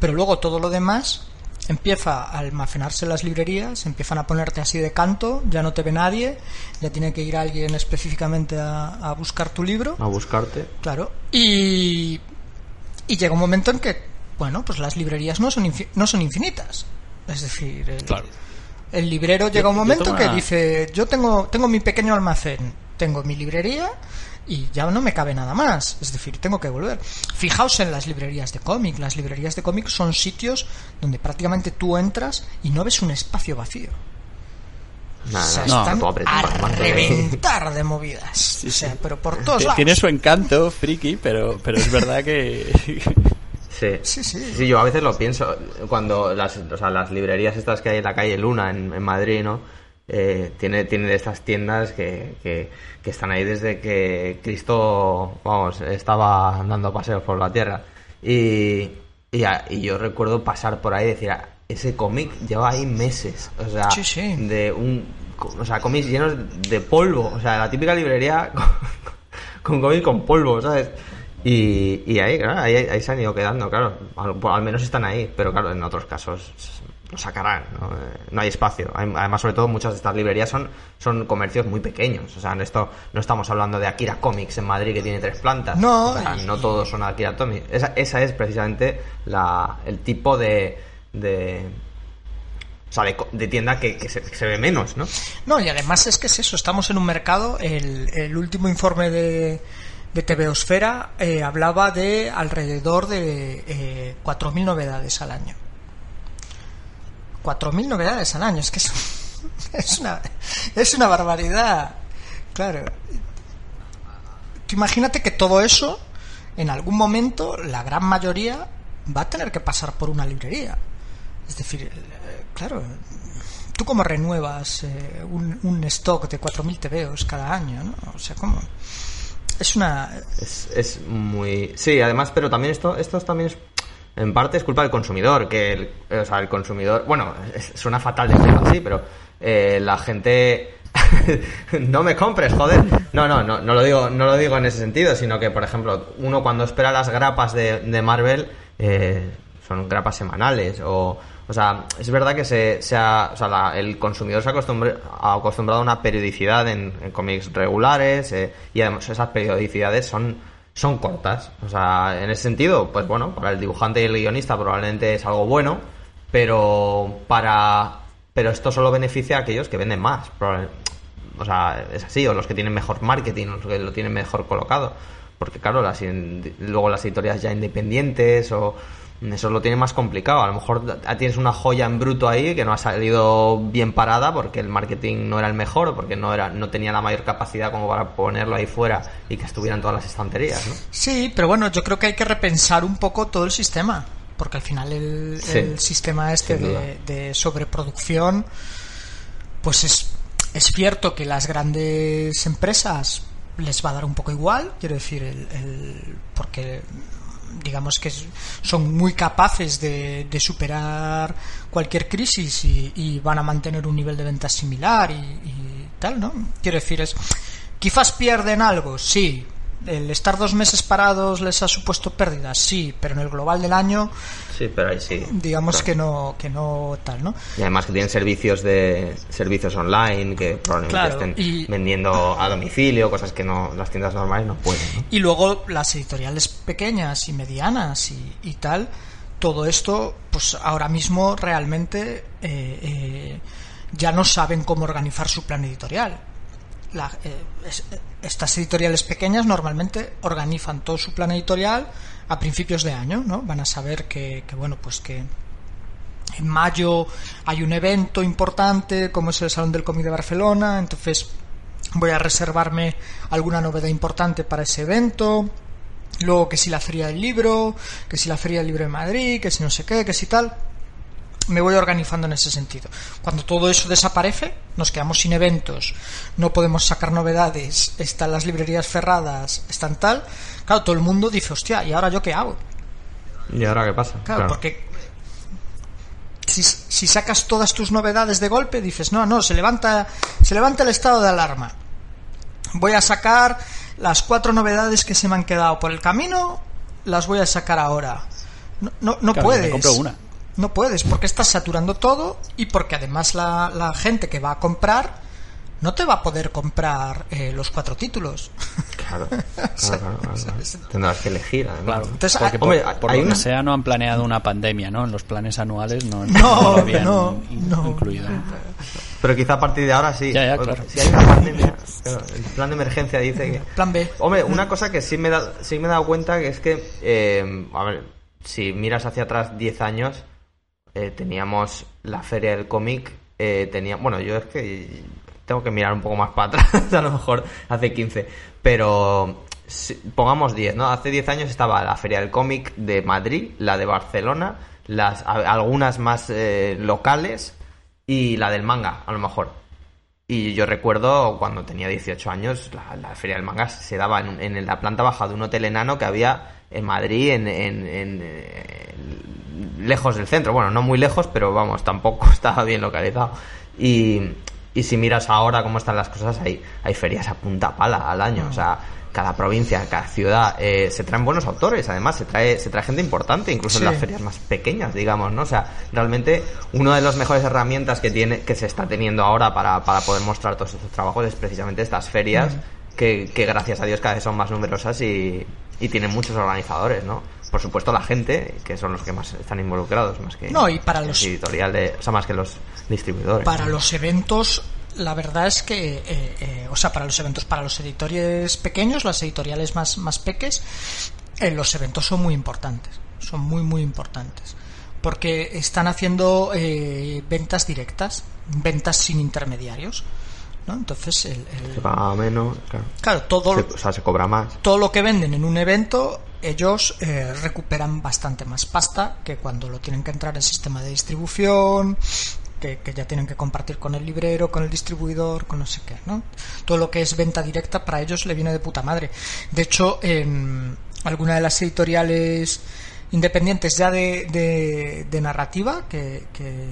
pero luego todo lo demás empieza a almacenarse en las librerías, empiezan a ponerte así de canto, ya no te ve nadie, ya tiene que ir alguien específicamente a, a buscar tu libro. A buscarte. Claro. Y, y llega un momento en que, bueno, pues las librerías no son, infi- no son infinitas. Es decir, el, Claro. el librero llega un momento que dice, yo tengo, tengo mi pequeño almacén, tengo mi librería y ya no me cabe nada más. Es decir, tengo que volver. Fijaos en las librerías de cómic. Las librerías de cómic son sitios donde prácticamente tú entras y no ves un espacio vacío. Nada, o sea, no, están apretado, a reventar de movidas. *laughs* o sea, pero por todos lados. Tiene su encanto, friki, pero, pero es verdad que... *laughs* Sí. Sí, sí. Sí, yo a veces lo pienso cuando las, o sea, las librerías estas que hay en la calle Luna, en, en Madrid, ¿no? Eh, tiene, tiene de estas tiendas que, que, que están ahí desde que Cristo, vamos, estaba andando paseos por la tierra. Y, y, yo recuerdo pasar por ahí y decir, "Ah, ese cómic lleva ahí meses. O sea, Sí, sí. de un. O sea, cómics llenos de polvo. O sea, la típica librería *laughs* con, con cómics con polvo, ¿sabes? Y, y ahí, claro, ahí, ahí se han ido quedando, claro. Al, menos están ahí, pero claro, en otros casos lo sacarán, ¿no? Eh, No hay espacio. Además, sobre todo, muchas de estas librerías son, son comercios muy pequeños. O sea, en esto no estamos hablando de Akira Comics en Madrid que tiene tres plantas. No, O sea, no todos son Akira Comics. Esa, esa es precisamente la, el tipo de... de o sea, de, de tienda que, que se, que se ve menos, ¿no? No, y además es que es eso, estamos en un mercado, el, el último informe de, de TVOsfera eh, hablaba de alrededor de eh, 4.000 novedades al año. 4.000 novedades al año, es que *laughs* es, una, es una barbaridad. Claro. Tú imagínate que todo eso, en algún momento, la gran mayoría va a tener que pasar por una librería. Es decir, eh, claro, ¿Tú cómo renuevas eh, un, un stock de 4.000 TVOs cada año? ¿no? O sea, ¿cómo? Es una... Es, es muy... Sí, además, pero también esto, esto es también es... En parte es culpa del consumidor, que el, o sea, el consumidor... Bueno, suena fatal decirlo así, pero eh, la gente... *laughs* no me compres, joder. No, no, no, no lo digo, no lo digo en ese sentido, sino que, por ejemplo, uno cuando espera las grapas de, de Marvel, eh, son grapas semanales, o, o sea, es verdad que se, se ha, o sea, la- el consumidor se ha, ha acostumbrado a una periodicidad en, en cómics regulares, eh, y además esas periodicidades son, son cortas. O sea, en ese sentido, pues bueno, para el dibujante y el guionista probablemente es algo bueno, pero para pero esto solo beneficia a aquellos que venden más. O sea, es así, o los que tienen mejor marketing, o los que lo tienen mejor colocado. Porque claro, las, luego las editoriales ya independientes o eso lo tiene más complicado. A lo mejor tienes una joya en bruto ahí que no ha salido bien parada porque el marketing no era el mejor o porque no era no tenía la mayor capacidad como para ponerlo ahí fuera y que estuviera en todas las estanterías, ¿no? Sí, pero bueno, yo creo que hay que repensar un poco todo el sistema. porque al final el, Sí, el sistema este de, de sobreproducción, pues es, es cierto que las grandes empresas les va a dar un poco igual, quiero decir, el, porque digamos que son muy capaces de, de superar cualquier crisis y, y van a mantener un nivel de ventas similar y, y tal, ¿no? Quiero decir, es quizás pierden algo, sí. El estar dos meses parados les ha supuesto pérdidas, sí, pero en el global del año, Sí, pero ahí sí. digamos Claro. que no, que no tal, ¿no? Y además que tienen servicios de servicios online que probablemente Claro, estén y- vendiendo a domicilio, cosas que no las tiendas normales no pueden. ¿no? Y luego las editoriales pequeñas y medianas y, y tal, todo esto, pues ahora mismo realmente eh, eh, ya no saben cómo organizar su plan editorial. La- eh, es- estas editoriales pequeñas normalmente organizan todo su plan editorial a principios de año, ¿no? Van a saber que, que bueno, pues que en mayo hay un evento importante como es el Salón del Cómic de Barcelona, entonces voy a reservarme alguna novedad importante para ese evento. Luego que si la Feria del Libro, que si la Feria del Libro de Madrid, que si no sé qué, que si tal. Me voy organizando en ese sentido. Cuando todo eso desaparece, nos quedamos sin eventos, no podemos sacar novedades, están las librerías cerradas, están tal. Claro, todo el mundo dice, hostia, ¿y ahora yo qué hago? ¿Y ahora qué pasa? Claro, porque si, si sacas todas tus novedades de golpe, dices, no, no, se levanta, se levanta el estado de alarma. Voy a sacar las cuatro novedades que se me han quedado por el camino, las voy a sacar ahora. No, no, no Claro, puedes. me compro una. No puedes, porque estás saturando todo y porque además la, la gente que va a comprar no te va a poder comprar eh, los cuatro títulos. *laughs* *laughs* Claro, claro, claro, claro. Tendrás que elegir, además. Claro, Entonces, porque ah, por, hombre, por hay lo una- que sea no han planeado una pandemia, ¿no? En los planes anuales no, No, lo habían no, in- no. incluido. Pero quizá a partir de ahora sí. Ya, ya, claro. Si hay una pandemia, el plan de emergencia dice que... Plan B. Hombre, una cosa que sí me, da, sí me he dado cuenta que es que, eh, a ver, si miras hacia atrás 10 años, eh, teníamos la feria del cómic, eh, tenía, bueno, yo es que tengo que mirar un poco más para *laughs* atrás, a lo mejor hace 15, pero pongamos 10, ¿no? Hace 10 años estaba la feria del cómic de Madrid, la de Barcelona, las, algunas más eh, locales y la del manga, a lo mejor. Y yo recuerdo cuando tenía 18 años, la, la feria del manga se daba en, en la planta baja de un hotel enano que había en Madrid, en, en- en, eh, lejos del centro. Bueno, no muy lejos, pero vamos, tampoco *laughs* estaba bien localizado. Y, y si miras ahora cómo están las cosas, hay, hay ferias a punta pala al año. O sea, cada provincia, cada ciudad, eh, se traen buenos autores, además, se trae, se trae gente importante, incluso Sí. en las ferias más pequeñas, digamos, ¿no? O sea, realmente una de las mejores herramientas que tiene, que se está teniendo ahora para, para poder mostrar todos estos trabajos es precisamente estas ferias, que, que gracias a Dios cada vez son más numerosas y, y tienen muchos organizadores, ¿no? Por supuesto la gente, que son los que más están involucrados, más que No, y para los editoriales, o sea, más que los distribuidores. Para ¿no? los eventos, la verdad es que, eh, eh, o sea, para los eventos, para los editores pequeños, las editoriales más, más peques, eh, los eventos son muy importantes. Son muy, muy importantes. Porque están haciendo eh, ventas directas, ventas sin intermediarios. ¿No? Entonces, el, el- Se paga menos, claro. claro, todo, Se- o sea, se cobra más. todo lo que venden en un evento, ellos eh, recuperan bastante más pasta que cuando lo tienen que entrar en sistema de distribución, que, que ya tienen que compartir con el librero, con el distribuidor, con no sé qué, ¿no? Todo lo que es venta directa para ellos le viene de puta madre. De hecho, en alguna de las editoriales independientes ya de, de, de narrativa que, que,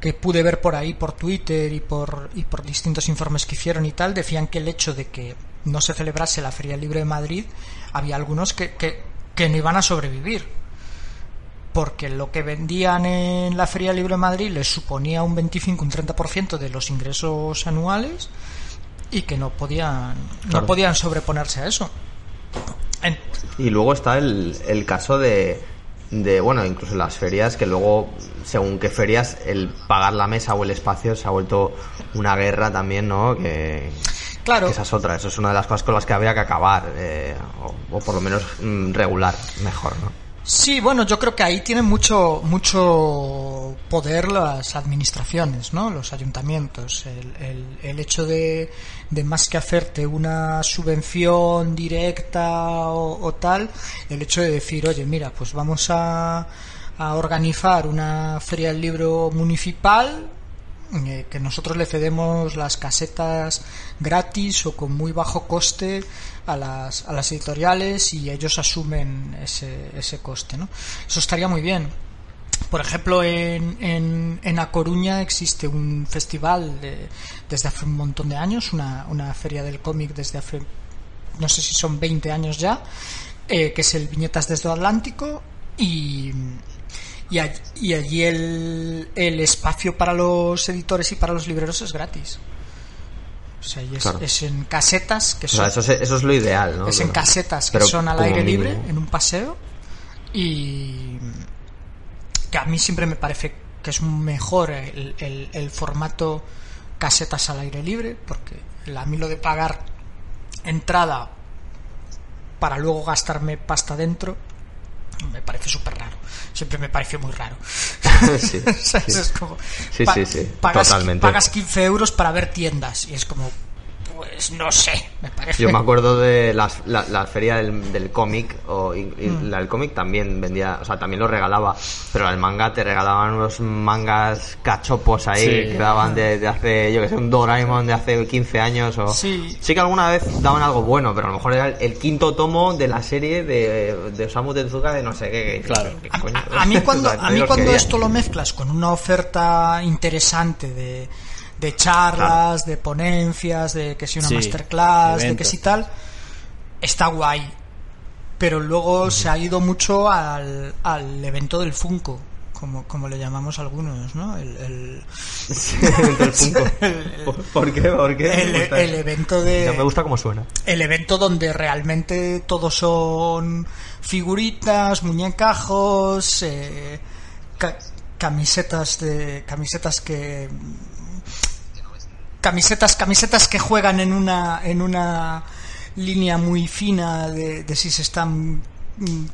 que pude ver por ahí, por Twitter y por, y por distintos informes que hicieron y tal, decían que el hecho de que no se celebrase la Feria Libre de Madrid, había algunos que, que, que no iban a sobrevivir. Porque lo que vendían en la Feria Libre de Madrid les suponía un 25, un 30% de los ingresos anuales y que no podían, no podían sobreponerse a eso. En- Y luego está el, el caso de, de, bueno, incluso las ferias, que luego, según qué ferias, el pagar la mesa o el espacio se ha vuelto una guerra también, ¿no? Que, Claro. que esa es otra, eso es una de las cosas con las que habría que acabar, eh, o, o por lo menos mm, regular mejor, ¿no? Sí, bueno, yo creo que ahí tienen mucho mucho poder las administraciones, ¿no? Los ayuntamientos. El, el- el hecho de, de más que hacerte una subvención directa o, tal, el hecho de decir, oye, mira, pues vamos a, a organizar una feria del libro municipal eh, que nosotros le cedemos las casetas gratis o con muy bajo coste a las, a las editoriales y ellos asumen ese, ese coste. ¿no? Eso estaría muy bien. Por ejemplo, en, en, en A Coruña existe un festival de- desde hace un montón de años, una, una feria del cómic desde hace, no sé si son 20 años ya, eh, que es el Viñetas desde Atlántico y, y, all- y allí el, el espacio para los editores y para los libreros es gratis. O sea, y es, Claro. es en casetas que O son sea, eso es, eso es lo ideal, ¿no? es en Pero- casetas que son al aire mínimo. libre, en un paseo. Y que a mí siempre me parece que es mejor el, el- el formato casetas al aire libre, porque a mí lo de pagar entrada para luego gastarme pasta dentro me parece súper raro. Siempre me pareció muy raro. *laughs* Sí, *laughs* sí. Es como, Sí, pa- sí, sí, Pagas, totalmente. pagas 15 euros para ver tiendas y es como, pues no sé, me parece. Yo me acuerdo de las- la, la feria del, del cómic, o y- y Mm. la del cómic también vendía, o sea, también lo regalaba, pero el manga te regalaban unos mangas cachopos ahí Sí. que daban de, de hace, yo que sé, un Doraemon de hace 15 años o... Sí. que alguna vez daban algo bueno, pero a lo mejor era el, el quinto tomo de la serie de, de Osamu Tezuka de no sé qué. qué- Claro. qué coño. A, a mí cuando, *laughs* a mí cuando esto lo mezclas con una oferta interesante de, de charlas, de ponencias, de que si una Sí, masterclass, de que si tal, está guay. Pero luego se ha ido mucho al, al evento del Funko, como, como le llamamos algunos, ¿no? El, el, *laughs* del Funko. *laughs* ¿Por- ¿Por qué? ¿Por qué? el evento de... Ya me gusta cómo suena. el evento donde realmente todos son figuritas, muñecajos, eh, ca- camisetas de camisetas que camisetas camisetas que juegan en una en una línea muy fina de, de si se están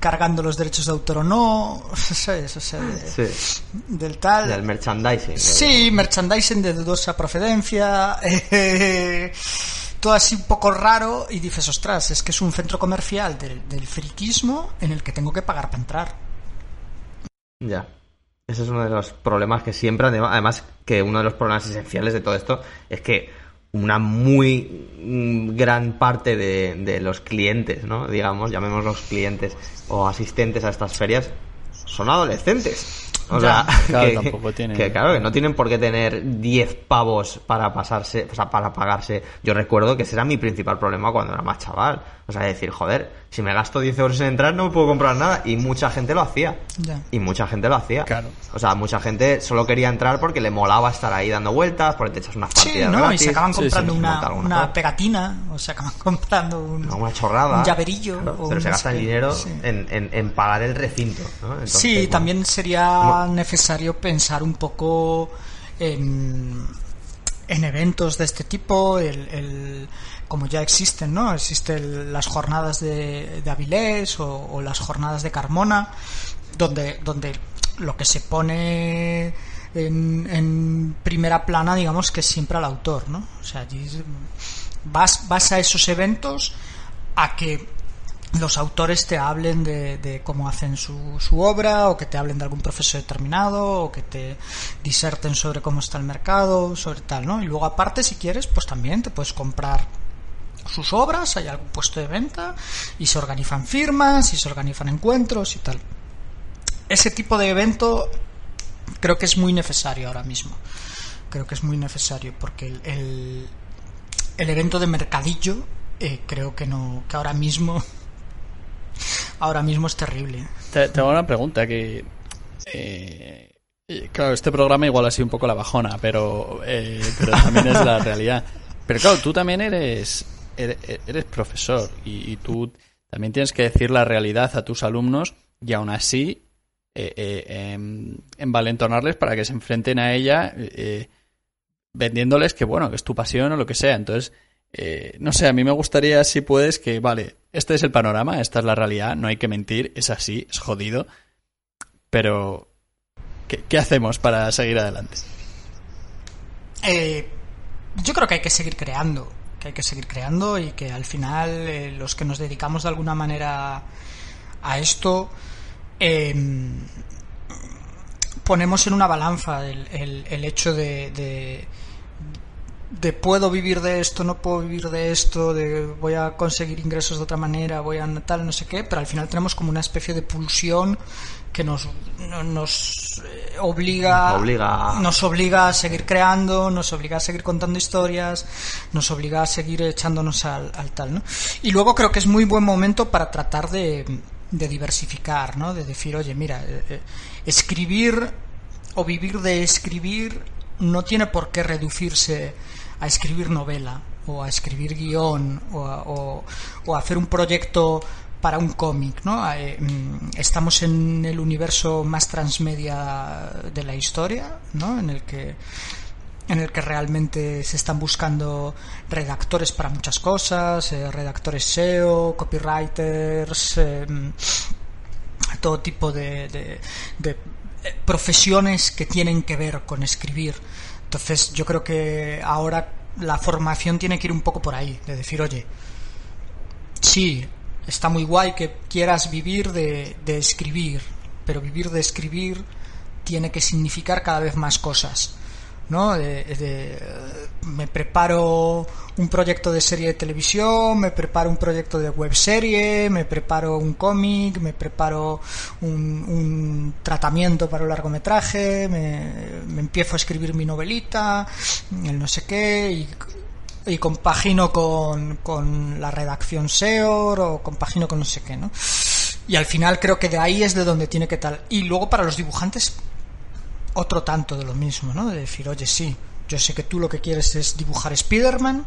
cargando los derechos de autor o no, *laughs* ¿sabes? O sea, de- Sí. del tal. Del merchandising. Sí, merchandising de dudosa procedencia, *laughs* eh, todo así un poco raro y dices, ostras, es que es un centro comercial del, del friquismo en el que tengo que pagar para entrar. Ya. Ese es uno de los problemas que siempre, adem- además que uno de los problemas esenciales de todo esto es que una muy mm, gran parte de, de los clientes, ¿no? Digamos, llamémoslos clientes o asistentes a estas ferias, son adolescentes. O Ya. sea, Claro, que, tampoco tienen- que claro, que no tienen por qué tener 10 pavos para pasarse, o sea, para pagarse. Yo recuerdo que ese era mi principal problema cuando era más chaval. O sea, decir, joder, si me gasto 10 euros en entrar no me puedo comprar nada. Y mucha gente lo hacía. Ya. Y mucha gente lo hacía. Claro. O sea, mucha gente solo quería entrar porque le molaba estar ahí dando vueltas, porque te echas unas Sí, partidas ¿no? Y gratis. se acaban Sí, comprando sí, una, pegatina, o se acaban *laughs* comprando un, Una chorrada. un llaverillo. Claro, o pero se no gasta el dinero Sí. en, en, en pagar el recinto. ¿no? Entonces, sí, bueno, también sería necesario pensar un poco en, en eventos de este tipo, el, como ya existen, ¿no? Existen las jornadas de, Avilés o, o las jornadas de Carmona, donde, donde lo que se pone en, en primera plana, digamos, que es siempre al autor, ¿no? O sea, allí vas, vas a esos eventos a que los autores te hablen de, de cómo hacen su, su obra o que te hablen de algún proceso determinado o que te diserten sobre cómo está el mercado, sobre tal, ¿no? Y luego aparte, si quieres, pues también te puedes comprar sus obras, hay algún puesto de venta y se organizan firmas y se organizan encuentros y tal. Ese tipo de evento creo que es muy necesario ahora mismo. Creo que es muy necesario porque el, el, el evento de mercadillo eh, creo que no que ahora mismo ahora mismo es terrible. Te, te hago una pregunta que... eh, claro, este programa igual ha sido un poco la bajona, pero, eh, pero también es la realidad. Pero claro, tú también eres, eres, eres profesor y, y tú también tienes que decir la realidad a tus alumnos y aún así eh, eh, em, envalentonarles para que se enfrenten a ella eh, vendiéndoles que bueno, que es tu pasión o lo que sea. Entonces, eh, no sé, a mí me gustaría, si puedes, que vale, este es el panorama, esta es la realidad, no hay que mentir, es así, es jodido, pero ¿qué, hacemos para seguir adelante? Eh, yo creo que hay que seguir creando, que hay que seguir creando y que al final eh, los que nos dedicamos de alguna manera a esto, eh, ponemos en una balanza el, el, hecho de, de puedo vivir de esto, no puedo vivir de esto, de voy a conseguir ingresos de otra manera, voy a tal, no sé qué, pero al final tenemos como una especie de pulsión que nos, no- nos eh, obliga, Obliga. nos obliga a seguir creando, nos obliga a seguir contando historias, nos obliga a seguir echándonos al, al tal, ¿no? Y luego creo que es muy buen momento para tratar de, de diversificar, ¿no? De decir, oye, mira, eh, eh, escribir o vivir de escribir no tiene por qué reducirse a escribir novela o a escribir guion o o- hacer un proyecto para un cómic, ¿no? Eh, mm, estamos en el universo más transmedia de la historia, ¿no? En el que en el que realmente se están buscando redactores para muchas cosas, eh, redactores SEO, copywriters, eh, todo tipo de, de- de, profesiones que tienen que ver con escribir. Entonces yo creo que ahora la formación tiene que ir un poco por ahí, de decir, oye, sí, está muy guay que quieras vivir de, de escribir, pero vivir de escribir tiene que significar cada vez más cosas. ¿No? De, de, me preparo un proyecto de serie de televisión, me preparo un proyecto de webserie, me preparo un cómic, me preparo un, un tratamiento para un largometraje, me, empiezo a escribir mi novelita, el no sé qué, y compagino con, con la redacción SEO o compagino con no sé qué, ¿no? Y al final creo que de ahí es de donde tiene que tal. Y luego para los dibujantes, otro tanto de lo mismo, ¿no? De decir, oye, sí, yo sé que tú lo que quieres es dibujar Spider-Man,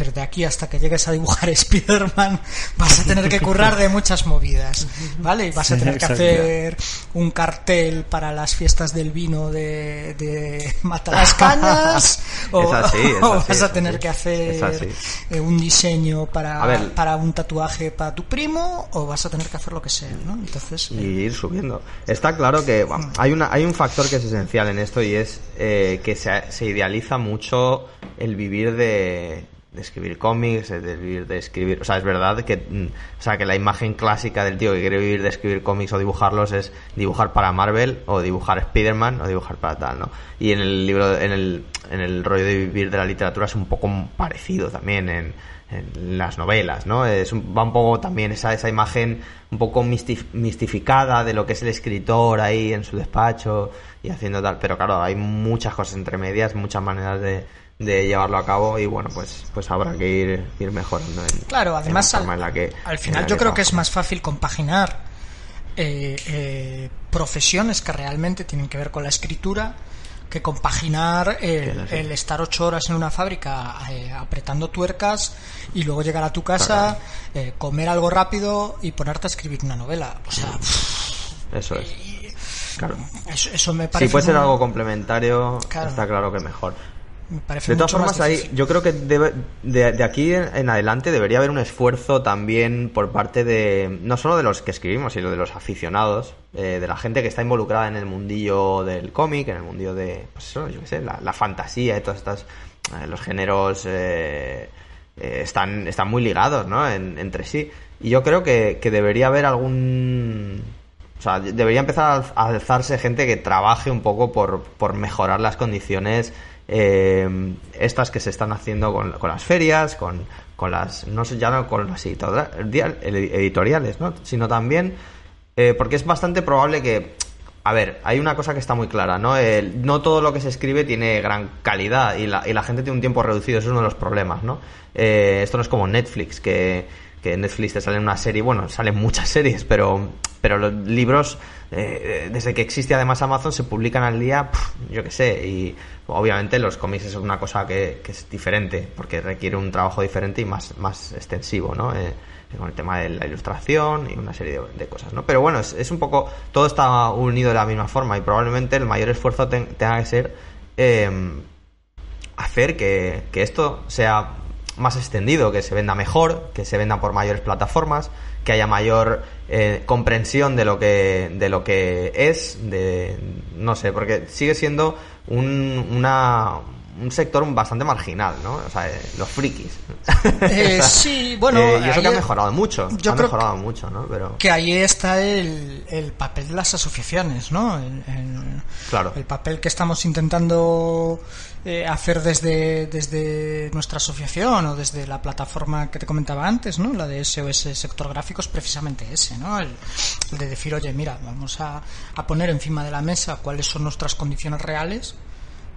pero de aquí hasta que llegues a dibujar *laughs* Spider-Man vas a tener que currar de muchas movidas, ¿vale? Y vas a tener que hacer un cartel para las fiestas del vino de, de Mata las Cañas, o, Es *laughs* así, es o vas a tener que hacer eh, un diseño para, para un tatuaje para tu primo, o vas a tener que hacer lo que sea, ¿no? Entonces, y eh, ir subiendo. Está claro que bueno, hay una hay un factor que es esencial en esto y es eh, que se, se idealiza mucho el vivir de, de escribir cómics, de vivir de escribir, o sea, es verdad que mm, o sea, que la imagen clásica del tío que quiere vivir de escribir cómics o dibujarlos es dibujar para Marvel o dibujar Spider-Man o dibujar para tal, ¿no? Y en el libro en el en el rollo de vivir de la literatura es un poco parecido también en en las novelas, ¿no? Es un- va un poco también esa, esa imagen un poco mistif- mistificada de lo que es el escritor ahí en su despacho y haciendo tal, pero claro, hay muchas cosas entre medias, muchas maneras de, de llevarlo a cabo y bueno, pues pues habrá que ir, ir mejorando en, Claro, en la además forma al, en la que- al en final yo creo que es más fácil compaginar eh, eh, profesiones que realmente tienen que ver con la escritura que compaginar el, estar ocho horas en una fábrica eh, apretando tuercas y luego llegar a tu casa, eh, comer algo rápido y ponerte a escribir una novela. O sea, Eso es. Claro. eso, eso me parece. Si puede ser algo complementario, Claro. está claro que mejor. Me parece De todas formas, ahí, yo creo que debe- de, de aquí en, adelante debería haber un esfuerzo también por parte de, no solo de los que escribimos, sino de los aficionados, eh, de la gente que está involucrada en el mundillo del cómic, en el mundillo de, pues eso, yo qué sé, la, la fantasía y todas estas, eh, los géneros eh, están, están muy ligados, ¿no? En- entre sí. Y yo creo que, que debería haber algún, o sea, debería empezar a alzarse gente que trabaje un poco por, por mejorar las condiciones eh, estas que se están haciendo con, las ferias, con, con las, no ya no con las editoriales, ¿no? Sino también, eh, porque es bastante probable que, a ver, hay una cosa que está muy clara, ¿no? No todo lo que se escribe tiene gran calidad y la, y la gente tiene un tiempo reducido, eso es uno de los problemas, ¿no? Eh, esto no es como Netflix, que, que en Netflix te salen una serie, bueno, salen muchas *laughs* series, pero, pero los libros, eh, desde que existe además Amazon, se publican al día, yo qué sé, y obviamente los cómics es una cosa que, es diferente, porque requiere un trabajo diferente y más, más extensivo, ¿no? Eh, con el tema de la ilustración y una serie de, cosas, ¿no? Pero bueno, es, un poco, todo está unido de la misma forma y probablemente el mayor esfuerzo ten- tenga que ser eh, hacer que, que esto sea más extendido, que se venda mejor, que se venda por mayores plataformas, que haya mayor eh, comprensión de lo que de lo que es, de no sé, porque sigue siendo un, una un sector bastante marginal, ¿no? O sea, eh, los frikis. Eh, *laughs* sí, bueno, Eh, y eso que ha mejorado mucho. yo ha creo mejorado mucho, ¿no? Pero. que ahí está el, el papel de las asociaciones, ¿no? El, el- Claro. el papel que estamos intentando eh, hacer desde, desde nuestra asociación o desde la plataforma que te comentaba antes, ¿no? La de SOS Sector Gráfico es precisamente ese, ¿no? El, el de decir, oye, mira, vamos a, a poner encima de la mesa cuáles son nuestras condiciones reales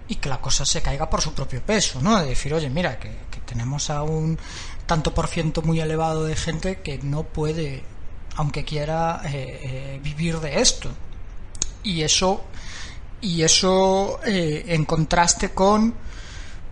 y que la cosa se caiga por su propio peso, ¿no? De decir, oye, mira, que, tenemos a un tanto por ciento muy elevado de gente que no puede, aunque quiera, eh, eh, vivir de esto. Y eso, y eso eh, en contraste con,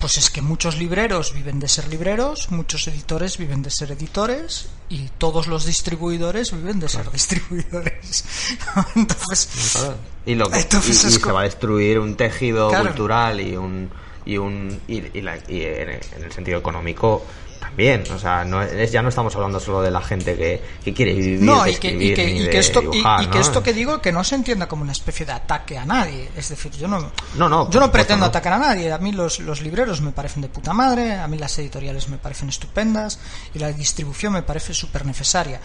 pues es que muchos libreros viven de ser libreros, muchos editores viven de ser editores y todos los distribuidores viven de ser distribuidores. *laughs* Entonces, Claro. Y, lo que, Entonces y- y es se va a destruir un tejido Claro. cultural y un y un y, y la- y en el sentido económico también o sea no es, ya no estamos hablando solo de la gente que, que quiere vivir No, y que, y que, y que esto, y- dibujar, y que que digo que no se entienda como una especie de ataque a nadie. Es decir, yo no, No, no, yo no pretendo atacar a nadie. A mí los, los libreros me parecen de puta madre, a mí las editoriales me parecen estupendas y la distribución me parece súper necesaria.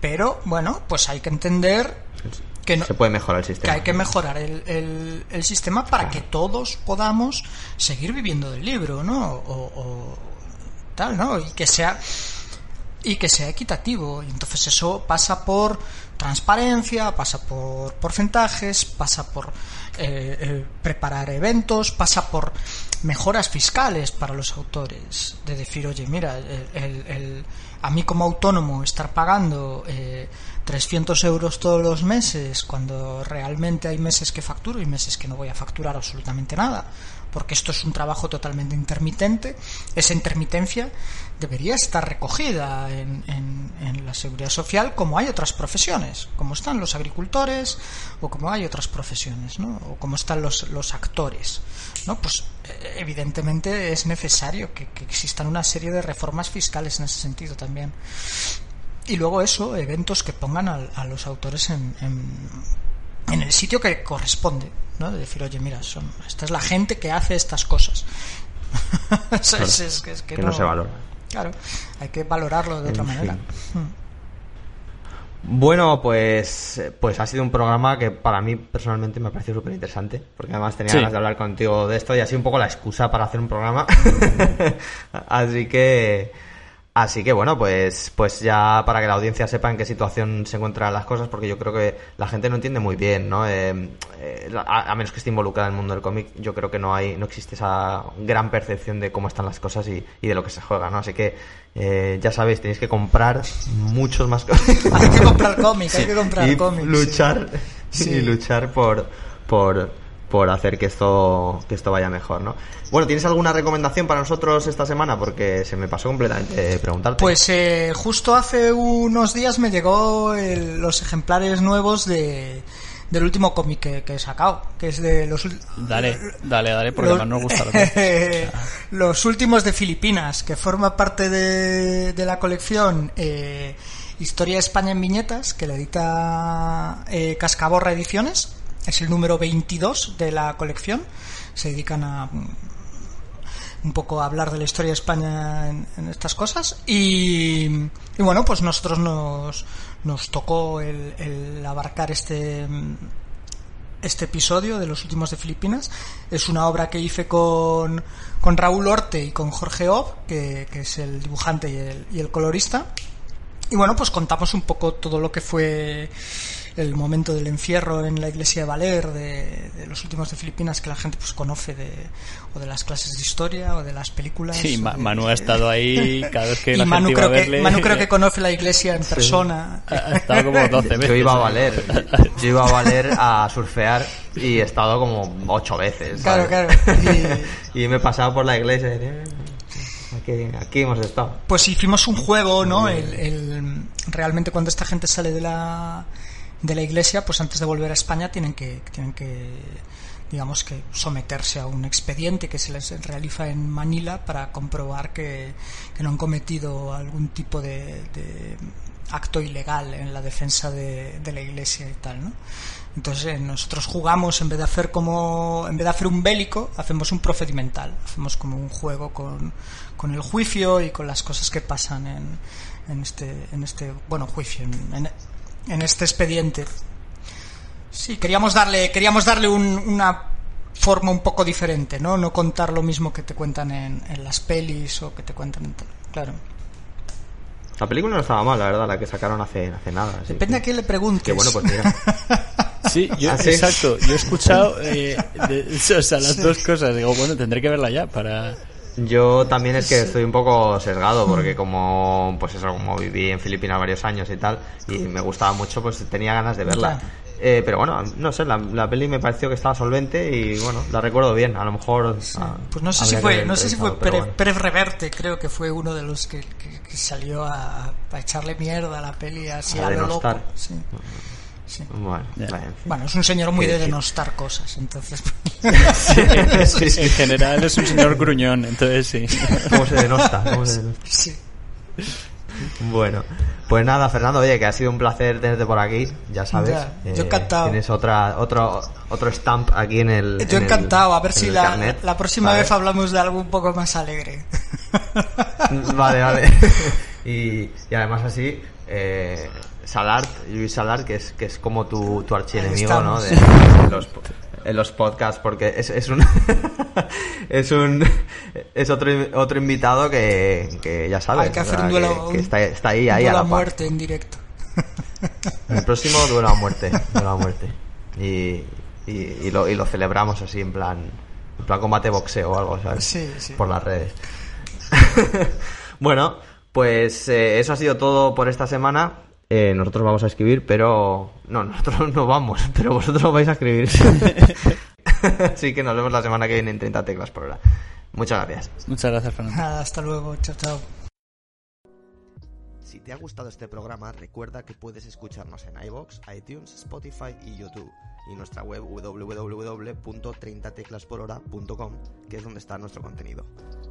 Pero, bueno, pues hay que entender que no, se puede mejorar el que sistema hay que mejorar el, el- el sistema para que todos podamos seguir viviendo del libro, ¿no? O, o ¿no? Y que sea y que sea equitativo. Y entonces eso pasa por transparencia, pasa por porcentajes, pasa por eh, eh, preparar eventos, pasa por mejoras fiscales para los autores. De decir, oye, mira, el, el- el- a mí como autónomo estar pagando eh, 300 euros todos los meses cuando realmente hay meses que facturo y meses que no voy a facturar absolutamente nada porque esto es un trabajo totalmente intermitente, esa intermitencia debería estar recogida en, en- la seguridad social como hay otras profesiones, como están los agricultores o como hay otras profesiones, ¿no? o como están los, actores. ¿no? Pues eh, evidentemente es necesario que, existan una serie de reformas fiscales en ese sentido también. Y luego eso, eventos que pongan al- a, los autores en- en el sitio que corresponde, ¿no? De decir, oye, mira, son, esta es la gente que hace estas cosas. *laughs* Eso es- es que, es que que no se valora Claro, hay que valorarlo de otra manera. fin. Bueno, pues, pues ha sido un programa que para mí personalmente me ha parecido súper interesante, porque además tenía Sí. ganas de hablar contigo de esto y ha sido un poco la excusa para hacer un programa. *laughs* así que, así que bueno, pues, pues ya para que la audiencia sepa en qué situación se encuentran las cosas, porque yo creo que la gente no entiende muy bien, ¿no? Eh, eh, a, a menos que esté involucrada en el mundo del cómic, yo creo que no hay, no existe esa gran percepción de cómo están las cosas y, y de lo que se juega, ¿no? Así que eh, ya sabéis, tenéis que comprar muchos más cómics. *laughs* Hay que comprar cómic, hay que comprar cómics. luchar Sí. y luchar por por por hacer que esto que esto vaya mejor, ¿no? Bueno, ¿tienes alguna recomendación para nosotros esta semana? Porque se me pasó completamente preguntarte. Pues eh, justo hace unos días me llegó el- los ejemplares nuevos de del último cómic que, que he sacado, que es de los Dale, dale, dale, porque los, más nos gusta. lo que- *laughs* los últimos de Filipinas, que forma parte de, de la colección eh, Historia de España en viñetas, que la edita eh, Cascaborra Ediciones. Es el número 22 de la colección. Se dedican a mm, un poco a hablar de la historia de España en, estas cosas. Y, bueno, pues nosotros nos, nos tocó el, el abarcar este mm, este episodio de los últimos de Filipinas. Es una obra que hice con, con Raúl Orte y con Jorge Ob, que, que es el dibujante y el, y el colorista. Y bueno, pues contamos un poco todo lo que fue el momento del encierro en la iglesia de Valer de, de los últimos de Filipinas que la gente pues conoce de o de las clases de historia o de las películas Sí, o Ma- de- Manu ha estado ahí cada vez que *laughs* y la Manu gente iba a creo, que. Manu creo que *laughs* conoce la iglesia en persona Ha estado como *laughs* 12 veces. yo iba a valer, yo iba a valer a surfear y he estado como ocho veces. Claro, ¿sabes? claro. Y... me he pasado por la iglesia "Eh, aquí, aquí hemos estado. Pues hicimos un juego, ¿no? El, el- realmente cuando esta gente sale de la de la iglesia, pues antes de volver a España tienen que tienen que digamos que someterse a un expediente que se les realiza en Manila para comprobar que, que no han cometido algún tipo de, acto ilegal en la defensa de, la iglesia y tal, ¿no? Entonces eh, nosotros jugamos en vez de hacer como en vez de hacer un bélico hacemos un procedimental, hacemos como un juego con, con el juicio y con las cosas que pasan en, en este en este bueno juicio en este expediente. Sí, queríamos darle queríamos darle un, una forma un poco diferente, ¿no? No contar lo mismo que te cuentan en, en las pelis o que te cuentan en claro. La película no estaba mal, la verdad, la que sacaron hace, hace nada. así Depende que- a quién le preguntes. Que bueno, pues mira. *laughs* Sí, yo, ¿Ah, sí? exacto. Yo he escuchado eh, de- *laughs* o sea, las dos cosas. Digo, bueno, tendré que verla ya para... Yo también es que estoy un poco sesgado porque como pues eso como viví en Filipinas varios años y tal y me gustaba mucho pues tenía ganas de verla. Eh, pero bueno no sé la, la peli me pareció que estaba solvente y bueno la recuerdo bien a lo mejor ah, Pues no sé si fue, no sé si fue Pérez, bueno. Pérez Reverte, creo que fue uno de los que, que- que salió a, a echarle mierda a la peli así A a, lo loco. Sí. Sí. bueno, es un señor muy de denostar cosas, entonces. *laughs* En general es un señor gruñón, entonces sí. ¿Cómo se denosta? ¿Cómo se denosta? sí. Bueno, pues nada, Fernando, oye, que ha sido un placer tenerte por aquí, ya sabes. Ya, Eh, yo encantado. Tienes otra, otro, otro stamp aquí en el. Yo en el- encantado, a ver si la, carnet, la próxima ¿sabes? vez hablamos de algo un poco más alegre. Vale, vale. *laughs* Y, y además así, eh, Salart, Luis Salart, que es, que es como tu, tu archienemigo, ¿no? De, los, en los podcasts, porque es, es un *laughs* es un es otro otro invitado que, que ya sabes, Hay que o hacer sea, un duelo, que, está, está ahí, ahí a la a par. muerte en directo. El próximo duelo a muerte, duelo a muerte. Y, y, y lo, y lo celebramos así en plan en plan combate boxeo o algo, ¿sabes? Sí, sí. Por las redes. *laughs* bueno, pues eh, eso ha sido todo por esta semana. Eh, nosotros vamos a escribir, pero... No, *laughs* nosotros no vamos, pero vosotros vais a escribir. *laughs* Así que nos vemos la semana que viene en 30 teclas por hora. Muchas gracias. Muchas gracias, Fernando. Hasta luego, chao, chao. Si te ha gustado este programa, recuerda que puedes escucharnos en iBox, iTunes, Spotify y YouTube. Y nuestra web www.30teclasporhora.com, que es donde está nuestro contenido.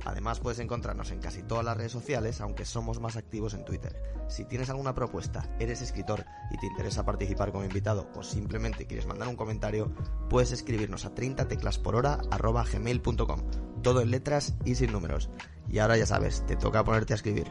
Además, puedes encontrarnos en casi todas las redes sociales, aunque somos más activos en Twitter. Si tienes alguna propuesta, eres escritor y te interesa participar como invitado o simplemente quieres mandar un comentario, puedes escribirnos a 30teclasporhora.gmail.com. Todo en letras y sin números. Y ahora ya sabes, te toca ponerte a escribir.